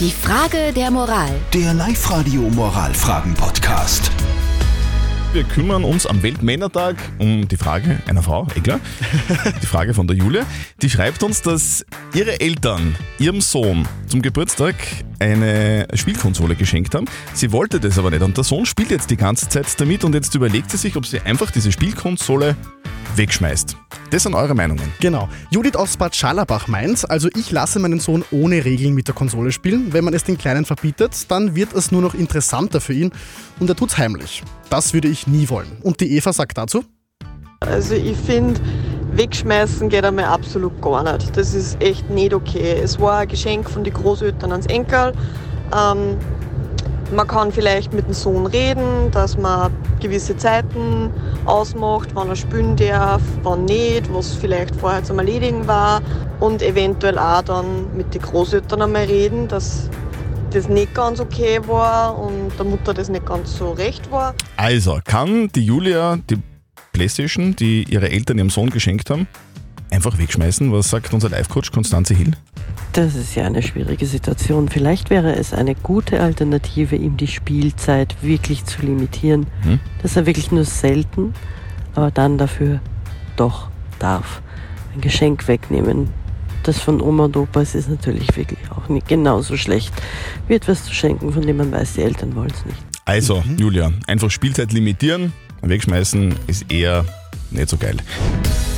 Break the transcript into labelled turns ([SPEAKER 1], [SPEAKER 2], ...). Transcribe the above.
[SPEAKER 1] Die Frage der Moral.
[SPEAKER 2] Der Live-Radio Moralfragen-Podcast.
[SPEAKER 3] Wir kümmern uns am Weltmännertag um die Frage einer Frau, eh klar. Die Frage von der Julia. Die schreibt uns, dass ihre Eltern ihrem Sohn zum Geburtstag eine Spielkonsole geschenkt haben. Sie wollte das aber nicht und der Sohn spielt jetzt die ganze Zeit damit und jetzt überlegt sie sich, ob sie einfach diese Spielkonsole wegschmeißt. Das sind eure Meinungen.
[SPEAKER 4] Genau. Judith aus Bad Schallerbach meint, also ich lasse meinen Sohn ohne Regeln mit der Konsole spielen. Wenn man es den Kleinen verbietet, dann wird es nur noch interessanter für ihn und er tut's heimlich. Das würde ich nie wollen. Und die Eva sagt dazu,
[SPEAKER 5] Also ich finde, wegschmeißen geht einmal absolut gar nicht. Das ist echt nicht okay. Es war ein Geschenk von den Großeltern ans Enkel. Ähm, man kann vielleicht mit dem Sohn reden, dass man gewisse Zeiten ausmacht, wann er spielen darf, wann nicht, was vielleicht vorher zum Erledigen war. Und eventuell auch dann mit den Großeltern einmal reden, dass das nicht ganz okay war und der Mutter das nicht ganz so recht war.
[SPEAKER 3] Also, kann die Julia die Playstation, die ihre Eltern ihrem Sohn geschenkt haben, einfach wegschmeißen? Was sagt unser Live-Coach Konstanze Hill?
[SPEAKER 6] Das ist ja eine schwierige Situation. Vielleicht wäre es eine gute Alternative, ihm die Spielzeit wirklich zu limitieren,
[SPEAKER 3] Hm?
[SPEAKER 6] dass er wirklich nur selten, aber dann dafür doch darf. Ein Geschenk wegnehmen, das von Oma und Opa ist, ist natürlich wirklich auch nicht genauso schlecht, wie etwas zu schenken, von dem man weiß, die Eltern wollen es nicht.
[SPEAKER 3] Also, Julia, einfach Spielzeit limitieren, wegschmeißen ist eher nicht so geil.